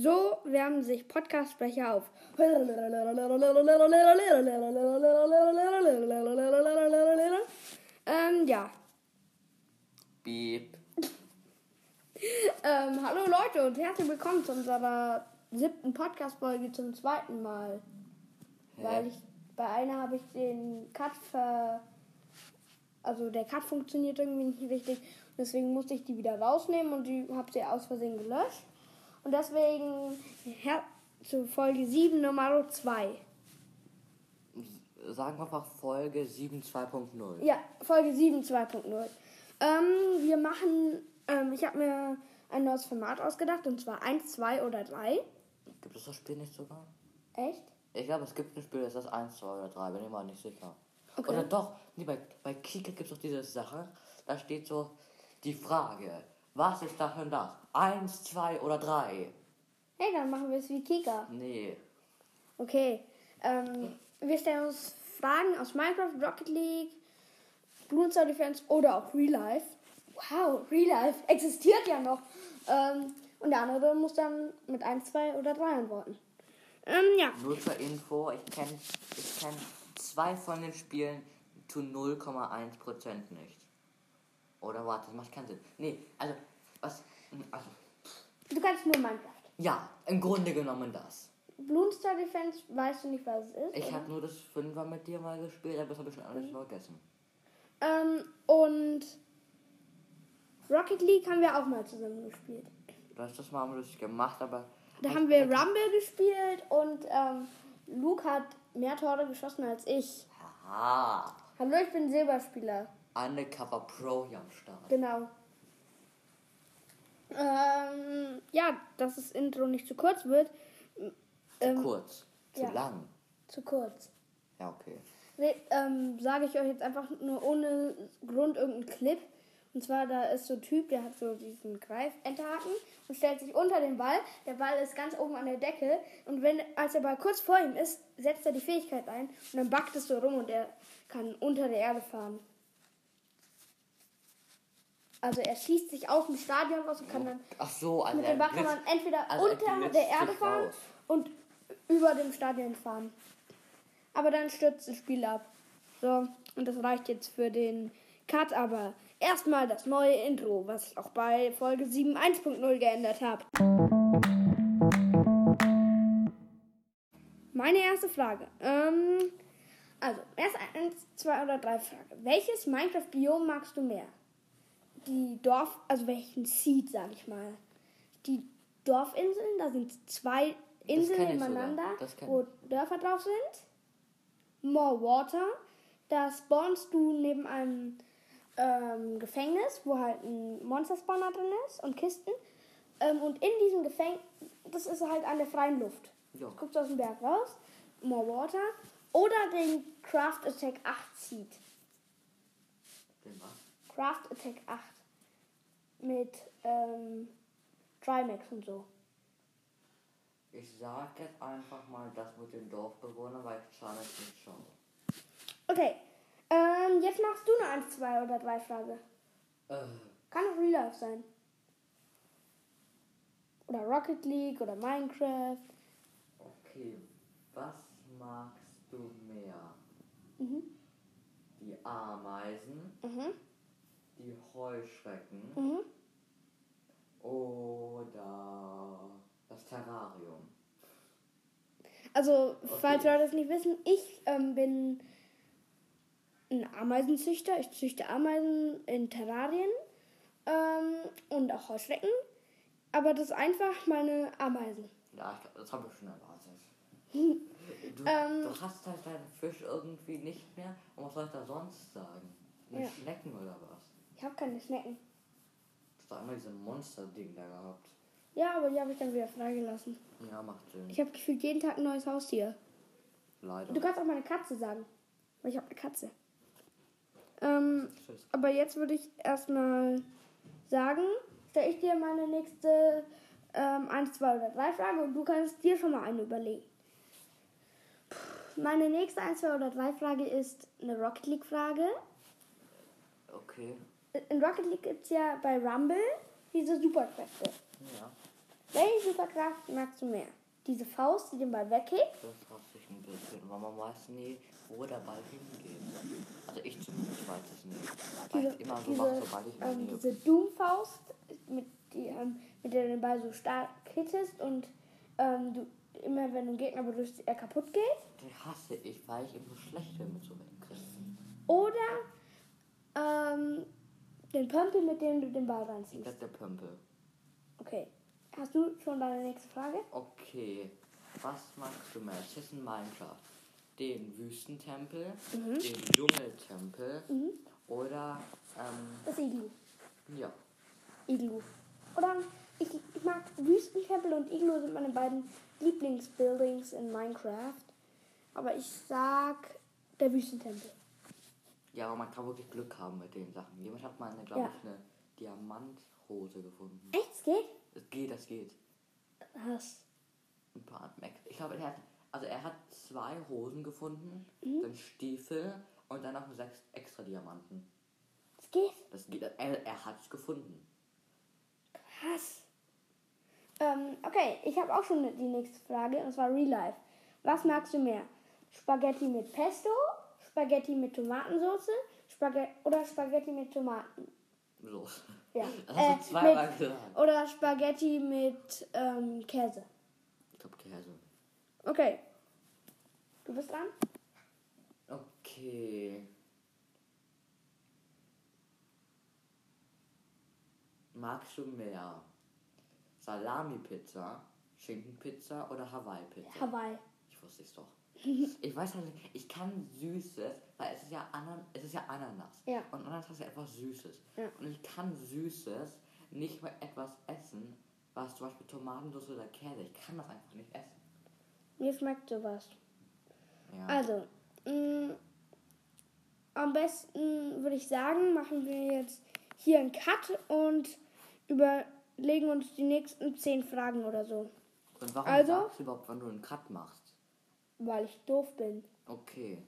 So wärmen sich Podcast-Sprecher auf. Ähm, ja. Beep. Ähm, hallo Leute und herzlich willkommen zu unserer siebten Podcast-Folge zum zweiten Mal. Hä? Weil ich bei einer habe ich den Cut ver. Also der Cut funktioniert irgendwie nicht richtig. Deswegen musste ich die wieder rausnehmen und die habe sie aus Versehen gelöscht. Und deswegen her zu Folge 7 Nummer 2. Sagen wir einfach Folge 7.2.0. Ja, Folge 7 2.0. Ähm, wir machen. Ähm, ich habe mir ein neues Format ausgedacht und zwar 1, 2 oder 3. Gibt es das Spiel nicht sogar? Echt? Ich glaube, es gibt ein Spiel, das ist das 1, 2 oder 3, bin ich mir nicht sicher. Okay. Oder doch, nee, bei, bei Kika gibt es doch diese Sache, da steht so die Frage, was ist das und das? 1, 2 oder 3? Hey, dann machen wir es wie Kika. Nee. Okay. Ähm, wir stellen uns Fragen aus Minecraft, Rocket League, Bloons Star Defense oder auch Real Life. Wow, Real Life existiert ja noch. Ähm, und der andere muss dann mit 1, 2 oder 3 antworten. Ähm, ja. Nur zur Info, ich kenne ich kenn zwei von den Spielen zu 0,1% nicht. Oder warte, das macht keinen Sinn. Nee, also, was, also, Du kannst nur Minecraft. ja, im Grunde genommen das. Bloons Star Defense weißt du nicht, was es ist. Ich habe nur das Fünfer mit dir mal gespielt, aber das habe ich schon alles vergessen. Ähm, und Rocket League haben wir auch mal zusammen gespielt. Du hast das mal haben wir das gemacht, aber. Da haben wir Rumble gespielt und ähm, Luke hat mehr Tore geschossen als ich. Haha. Hallo, ich bin Silberspieler. Undercover Pro hier am Start. Genau. Ähm, ja, dass das Intro nicht zu kurz wird. Ähm, Kurz. Zu ja. lang. Zu kurz. Ja, okay. Nee, ähm, sage ich euch jetzt einfach nur ohne Grund irgendeinen Clip. Und zwar, da ist so ein Typ, der hat so diesen Greif-Enterhaken und stellt sich unter den Ball. Der Ball ist ganz oben an der Decke. Und wenn, als der Ball kurz vor ihm ist, setzt er die Fähigkeit ein und dann backt es so rum und er kann unter der Erde fahren. Also er schießt sich aus dem Stadion raus und kann dann Ach so, also mit dem man entweder also er unter der Erde fahren raus. und über dem Stadion fahren. Aber dann stürzt das Spiel ab. So, und das reicht jetzt für den Cut, aber erstmal das neue Intro, was ich auch bei Folge 7 1.0 geändert habe. Meine erste Frage. Ähm, also, erst eins, zwei oder drei Fragen. Welches Minecraft-Biom magst du mehr? Die Dorf, also welchen Seed, sag ich mal. Die Dorfinseln, da sind zwei Inseln nebeneinander, Das wo Dörfer drauf sind. More Water, da spawnst du neben einem ähm, Gefängnis, wo halt ein Monster-Spawner drin ist und Kisten. Ähm, und in diesem Gefängnis, das ist halt an der freien Luft. Ja. Guckst aus dem Berg raus, More Water. Oder den Craft Attack 8 Seed. Den was? Craft Attack 8. Mit ähm, Trimax und so. Ich sag jetzt einfach mal das mit den Dorfbewohnern, weil ich Challenge nicht schaue. Okay. Ähm, jetzt machst du eine 1, 2 oder 3 Frage. Äh, Kann auch Real Life sein. Oder Rocket League oder Minecraft. okay. Was magst du mehr? Mhm. Die Ameisen, Mhm. Die Heuschrecken Mhm. oder das Terrarium? Also, falls Leute das nicht wissen, ich ähm, bin ein Ameisenzüchter. Ich züchte Ameisen in Terrarien ähm, und auch Heuschrecken. Aber das ist einfach meine Ameisen. Ja, das habe ich schon erwartet. Du, Ähm. du hast halt deinen Fisch irgendwie nicht mehr. Und was soll ich da sonst sagen? Eine Ja. Schnecken oder was? Ich habe keine Schnecken. Du hast einmal diese Monster-Ding da gehabt. Ja, aber die habe ich dann wieder freigelassen. Ja, macht Sinn. Ich habe gefühlt jeden Tag ein neues Haustier. Leider. Du kannst auch meine Katze sagen. Weil ich habe eine Katze. Ähm, aber jetzt würde ich erstmal sagen, stelle ich dir meine nächste ähm, 1, 2 oder 3 Frage und du kannst dir schon mal eine überlegen. Puh, Meine nächste 1, 2 oder 3 Frage ist eine Rocket League Frage. Okay. In Rocket League gibt es ja bei Rumble diese Superkräfte. Ja. Welche Superkraft magst du mehr? Diese Faust, die den Ball weghebt? Das hasse ich ein bisschen, weil man weiß nie, wo der Ball hingeht. Also ich zumindest weiß es nicht. Weil Diese, ich immer so diese, mache, sobald ich ähm, diese Doom-Faust, mit, die, ähm, mit der du den Ball so stark hittest und ähm, du immer, wenn du einen Gegner berührst, er kaputt geht. Die hasse ich, weil ich eben so schlecht bin mit so Wegkriegen. Oder ähm, den Pömpel, mit dem du den Ball Ich reinziehst. glaube der Pömpel. Okay. Hast du schon deine nächste Frage? Okay, was magst du mehr? Es ist in Minecraft. Den Wüstentempel, Mhm. den Dschungeltempel oder, ähm, Das Iglu. ja. Iglu. Oder ich, ich mag Wüstentempel und Iglu sind meine beiden Lieblingsbuildings in Minecraft. Aber ich sag der Wüstentempel. Ja, aber man kann wirklich Glück haben mit den Sachen. Jemand hat mal, glaube Ja. ich, eine Diamanthose gefunden. Echt? Es geht? Es geht, das geht. Was? Ein paar Mac. Ich glaube, er hat, also er hat zwei Hosen gefunden, Mhm. dann Stiefel und dann noch sechs extra Diamanten. Es geht? Das geht, er, er hat es gefunden. Krass. Ähm, okay, ich habe auch schon die nächste Frage und zwar Real Life. Was magst du mehr? Spaghetti mit Pesto, Spaghetti mit Tomatensauce Spaghetti oder Spaghetti mit Tomaten? So. Ja. Du zweimal mit, oder Spaghetti mit ähm, Käse. Ich glaube Käse. Okay. Du bist dran? Okay. Magst du mehr Salami-Pizza, Schinkenpizza oder Hawaii-Pizza? Hawaii. Ich wusste es doch. Ich weiß halt nicht, ich kann Süßes, weil es ist ja, Anan es ist ja Ananas. Ja. Und Ananas ist ja etwas Süßes. Ja. Und ich kann Süßes nicht mal etwas essen, was zum Beispiel Tomatensauce oder Käse. Ich kann das einfach nicht essen. Mir schmeckt sowas. Ja. Also, mh, am besten würde ich sagen, machen wir jetzt hier einen Cut und überlegen uns die nächsten zehn Fragen oder so. Und warum also- sagst du überhaupt, wann du einen Cut machst? Weil ich doof bin. Okay.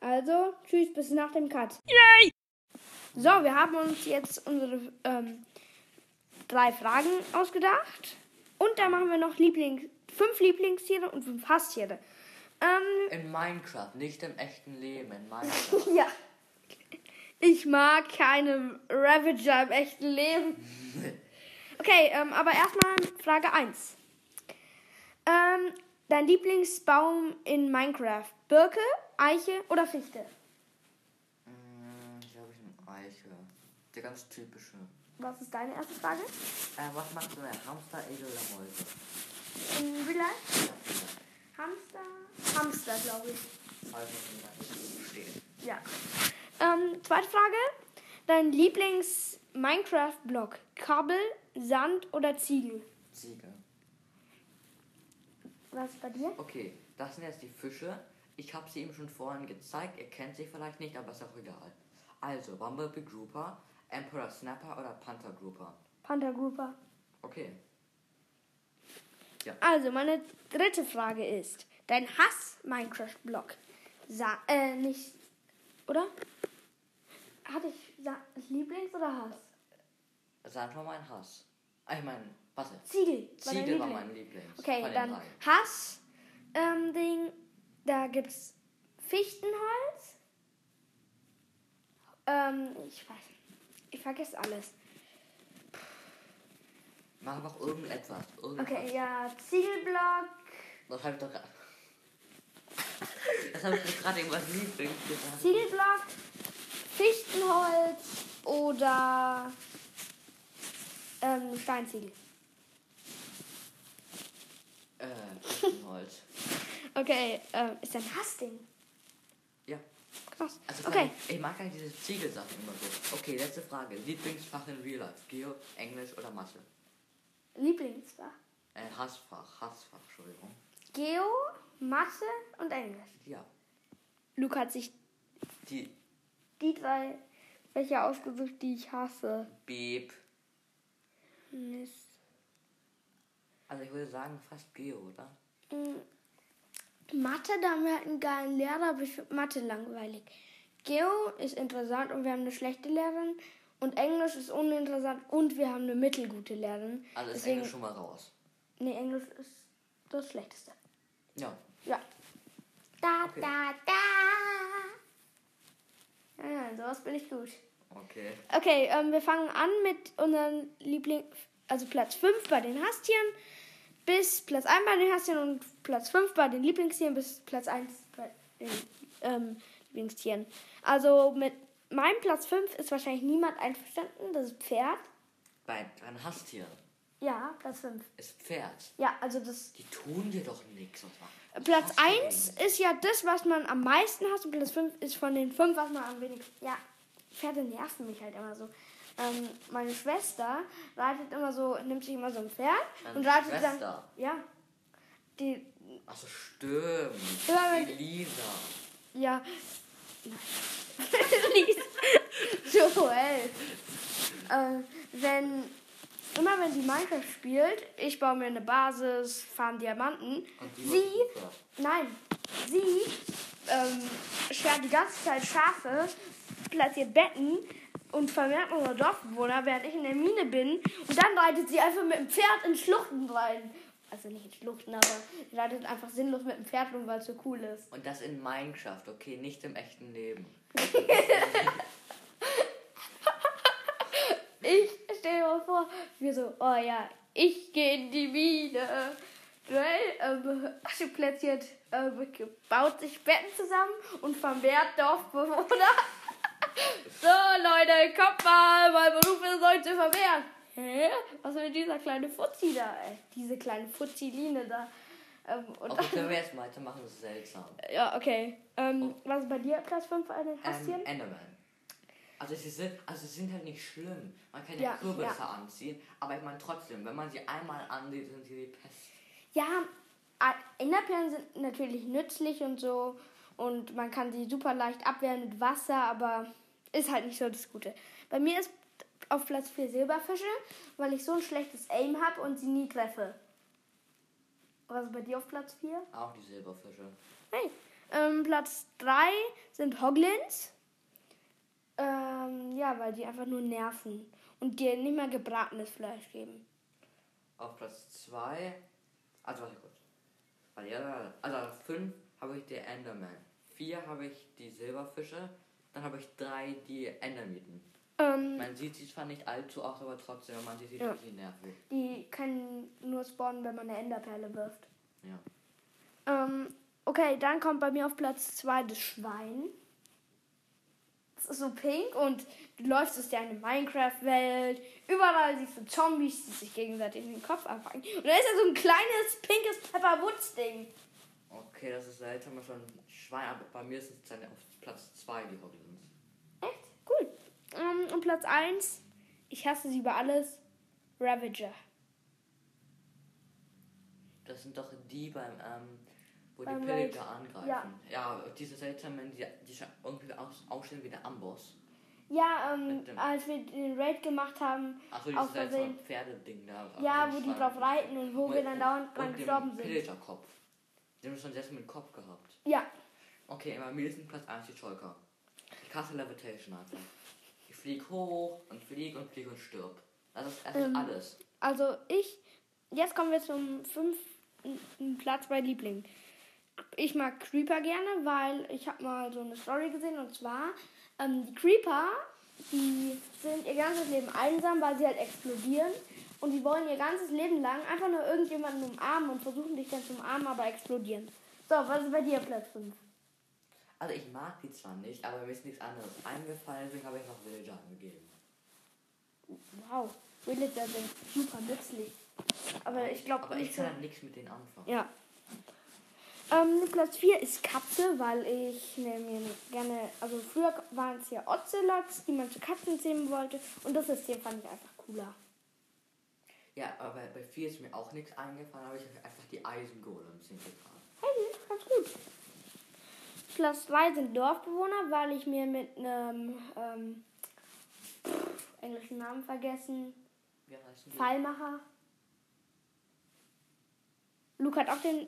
Also, tschüss, bis nach dem Cut. Yay! So, wir haben uns jetzt unsere ähm, drei Fragen ausgedacht. Und da machen wir noch Liebling fünf Lieblingstiere und fünf Hasstiere. Ähm, In Minecraft, nicht im echten Leben. In Minecraft. ja. Ich mag keine Ravager im echten Leben. Okay, ähm, aber erstmal Frage 1. Ähm, dein Lieblingsbaum in Minecraft? Birke, Eiche oder Fichte? Mm, ich glaube, ich ein Eiche. Der ganz typische. Was ist deine erste Frage? Äh, was machst du mehr? Hamster, Esel oder Mäuse? In Real Life? Hamster? Hamster, glaube ich. Also, stehen. Ja. Ähm, zweite Frage. Dein Lieblings-Minecraft-Block? Kabel, Sand oder Ziegel? Ziege. Was ist bei dir? Okay, das sind jetzt die Fische. Ich habe sie ihm schon vorhin gezeigt. Ihr kennt sie vielleicht nicht, aber ist auch egal. Also, Bumblebee Grouper, Emperor Snapper oder Panther Grouper. Panther Grouper. Okay. Also, meine dritte Frage ist: Dein Hass-Minecraft-Block? Sa äh, nicht. Oder? Hatte ich Sa Lieblings- oder Hass? Sand war mein Hass. Ich meine, warte. Ziegel. war Ziegel war mein Lieblings. Okay, dann drei. Hass. Ähm, Ding. Da gibt's Fichtenholz. Ähm, ich weiß nicht. Ich vergesse alles. Mach einfach irgendetwas. irgendetwas. Okay, ja, Ziegelblock. Das habe ich doch. Das habe ich doch gerade irgendwas Lieblings gesagt. Ziegelblock, Fichtenholz oder ähm, Steinziegel. Äh, Fichtenholz. Okay, ähm, ist ein Hassding. Ja. Krass. Also Okay, ich mag halt diese Ziegelsachen immer so. Okay, letzte Frage. Lieblingsfach in Real Life? Geo, Englisch oder Mathe? Lieblingsfach. Äh, Hassfach, Hassfach, Entschuldigung. Geo, Mathe und Englisch. Ja. Luke hat sich Die die drei Fächer ausgesucht, die ich hasse. Beep. Mist. Also ich würde sagen fast Geo, oder? Mm, Mathe, da haben wir halt einen geilen Lehrer, aber ich finde Mathe langweilig. Geo ist interessant und wir haben eine schlechte Lehrerin. Und Englisch ist uninteressant und wir haben eine mittelgute Lehrerin. Also ist Deswegen, Englisch schon mal raus. Nee, Englisch ist das Schlechteste. Ja. Ja. Da, Okay. da, da. Ja, sowas bin ich gut. Okay. Okay, ähm, wir fangen an mit unseren Liebling, also Platz 5 bei den Haustieren bis Platz 1 bei den Haustieren und Platz 5 bei den Lieblingstieren bis Platz 1 bei den ähm, Lieblingstieren. Also mit meinem Platz 5 ist wahrscheinlich niemand einverstanden, das ist Pferd. Bei deinen Haustieren Ja, Platz 5. ist Pferd. Ja, also das Die tun dir doch nichts. Platz 1 ist ja das, was man am meisten hasst und Platz 5 ist von den 5, was man am wenigsten. Ja, Pferde nerven mich halt immer so. Ähm, meine Schwester reitet immer so, nimmt sich immer so ein Pferd Deine und reitet Schwester? dann. Ja. Die, Achso, stimmt. Ja, Die wenn- Lisa. ja. Lies. Joel. Äh, wenn, immer wenn sie Minecraft spielt, ich baue mir eine Basis, farm Diamanten. Und die Sie. Nein, sie ähm, schert die ganze Zeit Schafe, platziert Betten und vermehrt unsere Dorfbewohner, während ich in der Mine bin. Und dann reitet sie einfach mit dem Pferd in Schluchten rein. Also nicht in Schluchten, aber sie reitet einfach sinnlos mit dem Pferd rum, weil es so cool ist. Und das in Minecraft, okay, nicht im echten Leben. Ich stell mir mal vor, wir so, oh ja, ich gehe in die Mine. Joel ähm, platziert, ähm, baut sich Betten zusammen und vermehrt Dorfbewohner. So, Leute, kommt mal, mein Beruf ist euch zu vermehren. Hä? Was will dieser kleine Fuzzi da, ey? Diese kleine Fuzzi-Line da. Ähm, und Okay, können wir jetzt weitermachen, das ist seltsam. ja, okay. Ähm, Was ist bei dir Platz 5 bei den Ähm, Haustieren? Enderman. Also sie, sind, also sie sind halt nicht schlimm. Man kann ja, Ja, Kürbisse ja. anziehen, aber ich meine trotzdem, wenn man sie einmal ansieht, sind sie die Pest. Ja, Enderperlen sind natürlich nützlich und so. Und man kann sie super leicht abwehren mit Wasser, aber ist halt nicht so das Gute. Bei mir ist auf Platz 4 Silberfische, weil ich so ein schlechtes Aim habe und sie nie treffe. Was ist bei dir auf Platz 4? Auch die Silberfische. Hey. Ähm, Platz 3 sind Hoglins. Ähm, ja, weil die einfach nur nerven und dir nicht mal gebratenes Fleisch geben. Auf Platz 2, also warte kurz. Also auf 5 habe ich die Enderman. 4 habe ich die Silberfische. Dann habe ich 3 die Endermieten. Ähm, Man sieht sie zwar nicht allzu oft, aber trotzdem, wenn man sie sieht, Ja. sie nervig. die können nur spawnen, wenn man eine Enderperle wirft. Ja. Ähm, okay, dann kommt bei mir auf Platz 2 das Schwein. Das ist so pink und du läufst durch deine Minecraft-Welt. Überall siehst du Zombies, die sich gegenseitig in den Kopf abfangen. Und da ist ja so ein kleines pinkes Pepper Woods-Ding. Okay, das ist seltsam, aber schon Schwein, aber bei mir ist es dann auf Platz 2 die Hoglins. Echt? Cool. Ähm, und Platz 1, ich hasse sie über alles, Ravager. Das sind doch die beim, ähm, wo Beim die Raid. Pillager angreifen. Ja. ja diese seltsamen, die, die irgendwie aus, aussehen wie der Amboss. Ja, ähm, als wir den Raid gemacht haben, Achso, Aus dieses Versehen. Pferdeding da. ja, auf wo die drauf reiten und wo wir dann dauernd dran und gestorben sind. Pillager-Kopf. Den haben schon selbst mit dem Kopf gehabt. Ja, Okay, mir ist Platz 1 die Scholker. Ich hasse Levitation einfach. Ich flieg hoch und flieg und flieg und stirb. Das ist, das ist Ähm, alles. Also ich, jetzt kommen wir zum fünften Platz bei Lieblingen. Ich mag Creeper gerne, weil ich habe mal so eine Story gesehen und zwar ähm, die Creeper, die sind ihr ganzes Leben einsam, weil sie halt explodieren und die wollen ihr ganzes Leben lang einfach nur irgendjemanden umarmen und versuchen dich dann zu umarmen, aber explodieren. So, was ist bei dir Platz 5? Also ich mag die zwar nicht, aber mir ist nichts anderes eingefallen, deswegen habe ich noch Villager angegeben. Wow, Villager sind super nützlich. Aber ich glaube Aber ich kann halt nichts mit denen anfangen. Ja. Ähm, Platz 4 ist Katze, weil ich ne, mir gerne, also früher waren es ja Ocelots, die man zu Katzen zähmen wollte. Und das System fand ich einfach cooler. Ja, aber bei, bei 4 ist mir auch nichts eingefallen, aber ich habe einfach die Eisengolems hingetan. Hey, ganz gut. Platz 3 sind Dorfbewohner, weil ich mir mit einem ähm, pff, englischen Namen vergessen, Wie heißen die? Pfeilmacher. Luke hat auch den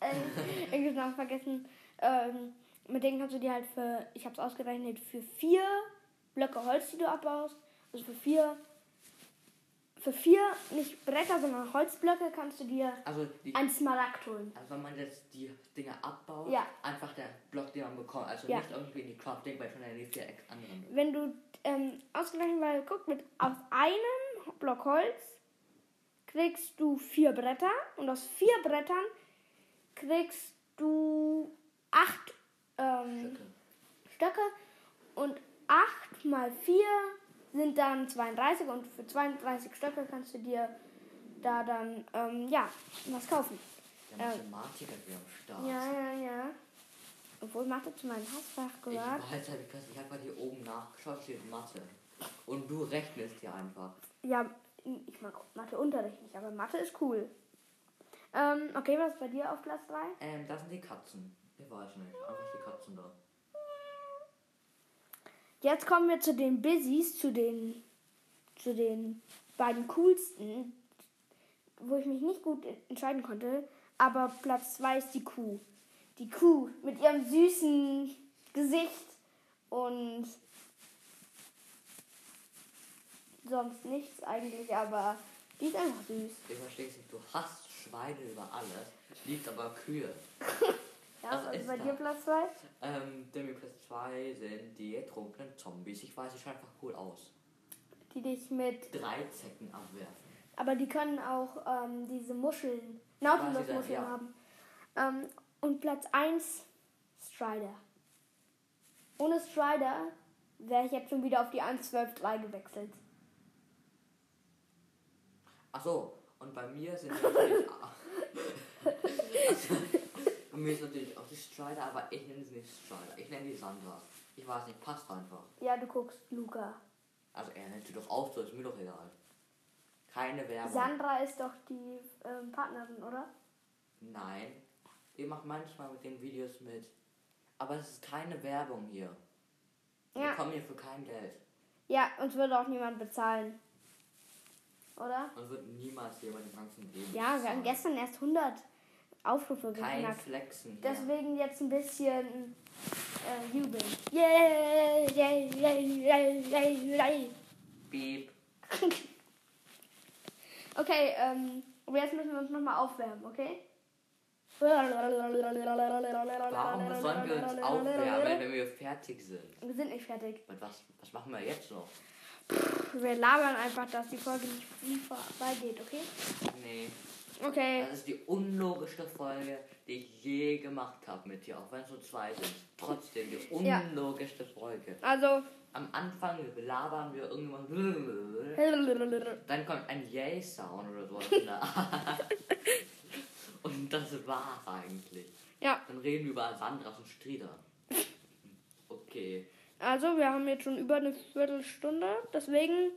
äh, englischen Namen vergessen. Ähm, mit denen kannst du dir halt für, ich habe es ausgerechnet, für vier Blöcke Holz, die du abbaust, also für vier für vier, nicht Bretter, sondern Holzblöcke, kannst du dir Also, die, ein Smaragd holen. also wenn man jetzt die Dinge abbaut, Ja. einfach der Block, den man bekommt. Also Ja. nicht irgendwie in die Crafting, weil schon die vier Eck anderen. Wenn du ähm, ausgerechnet mal guck, mit aus einem Block Holz kriegst du vier Bretter und aus vier Brettern kriegst du acht ähm, Stöcke. Stöcke und 8 mal 4 sind dann 32 und für 32 Stöcke kannst du dir da dann, ähm, ja, was kaufen. Der. Mathematiker wieder am Start. Ja, ja, ja. Obwohl Mathe zu meinem Hassfach Ich gehört. weiß halt, ich habe gerade hier oben nachgeschaut, steht Mathe. Und du rechnest hier einfach. Ja, ich mag Matheunterricht nicht, aber Mathe ist cool. Ähm, okay, was ist bei dir auf Platz 3? Ähm, das sind die Katzen. Ich weiß nicht. Einfach die Katzen da. Jetzt kommen wir zu den Busies, zu den, zu den beiden coolsten, wo ich mich nicht gut entscheiden konnte. Aber Platz 2 ist die Kuh. Die Kuh mit ihrem süßen Gesicht und sonst nichts eigentlich, aber die ist einfach süß. Ich verstehe es nicht. Du hasst Schweine über alles, liebst aber Kühe. Ja, Was was ist ist bei da? dir Platz 2? Ähm, Demi Platz 2 sind die trunkenen Zombies. Ich weiß, die schauen einfach cool aus. Die dich mit. Drei Zecken abwerfen. Aber die können auch ähm, diese Muscheln, Nautilus-Muscheln ja. haben. Ähm, und Platz 1 Strider. Ohne Strider wäre ich jetzt schon wieder auf die 1.12.3 gewechselt. Ach so, und bei mir sind natürlich. bei mir ist natürlich auch die Strider, aber ich nenne sie nicht Strider. Ich nenne die Sandra. Ich weiß nicht, passt einfach. Ja, du guckst Luca. Also er nennt sie doch auch so, ist mir doch egal. Keine Werbung. Sandra ist doch die ähm, Partnerin, oder? Nein. Die macht manchmal mit den Videos mit. Aber es ist keine Werbung hier. Wir Ja. bekommen hier für kein Geld. Ja, uns würde auch niemand bezahlen. Oder? Und wird niemals jemand im ganzen Leben. Ja, wir haben bezahlen. gestern erst 100 Aufrufe Kein geknackt. Flexen. Deswegen jetzt ein bisschen äh, jubeln. Yay, yay, yay, yay, yay. Beep. Okay, ähm, aber jetzt müssen wir uns nochmal aufwärmen, okay? Warum sollen wir uns aufwärmen, wenn wir fertig sind? Wir sind nicht fertig. Und was, was machen wir jetzt noch? Wir labern einfach, dass die Folge nicht vorbeigeht, okay? Nee. Okay. Das ist die unlogischste Folge, die ich je gemacht habe mit dir, auch wenn es nur zwei sind. Trotzdem die Ja. unlogischste Folge. Also. Am Anfang labern wir irgendwann. Dann kommt ein Yay-Sound oder sowas. Art. Und das war's eigentlich. Ja, Dann reden wir über Sandras und Strieder. Okay. also wir haben jetzt schon über eine Viertelstunde. Deswegen